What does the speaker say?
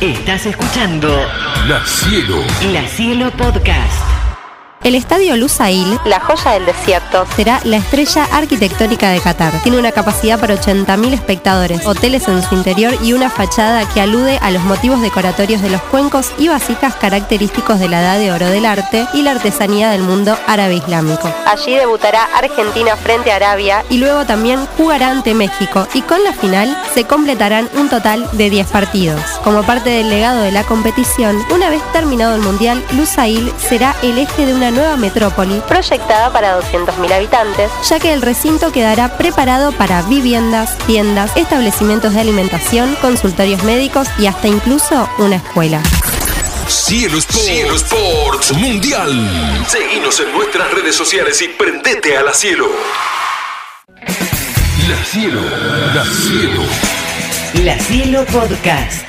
Estás escuchando La Cielo. La Cielo Podcast. El estadio Lusail, la joya del desierto, será la estrella arquitectónica de Qatar. Tiene una capacidad para 80.000 espectadores, hoteles en su interior y una fachada que alude a los motivos decoratorios de los cuencos y vasijas característicos de la edad de oro del arte y la artesanía del mundo árabe islámico. Allí debutará Argentina frente a Arabia y luego también jugará ante México y con la final se completarán un total de 10 partidos. Como parte del legado de la competición, una vez terminado el Mundial, Lusail será el eje de una nueva metrópoli proyectada para 200.000 habitantes, ya que el recinto quedará preparado para viviendas, tiendas, establecimientos de alimentación, consultorios médicos y hasta incluso una escuela. Cielo Sports. Cielo Sports Mundial. Seguinos en nuestras redes sociales y prendete a la Cielo. La Cielo. La Cielo. La Cielo Podcast.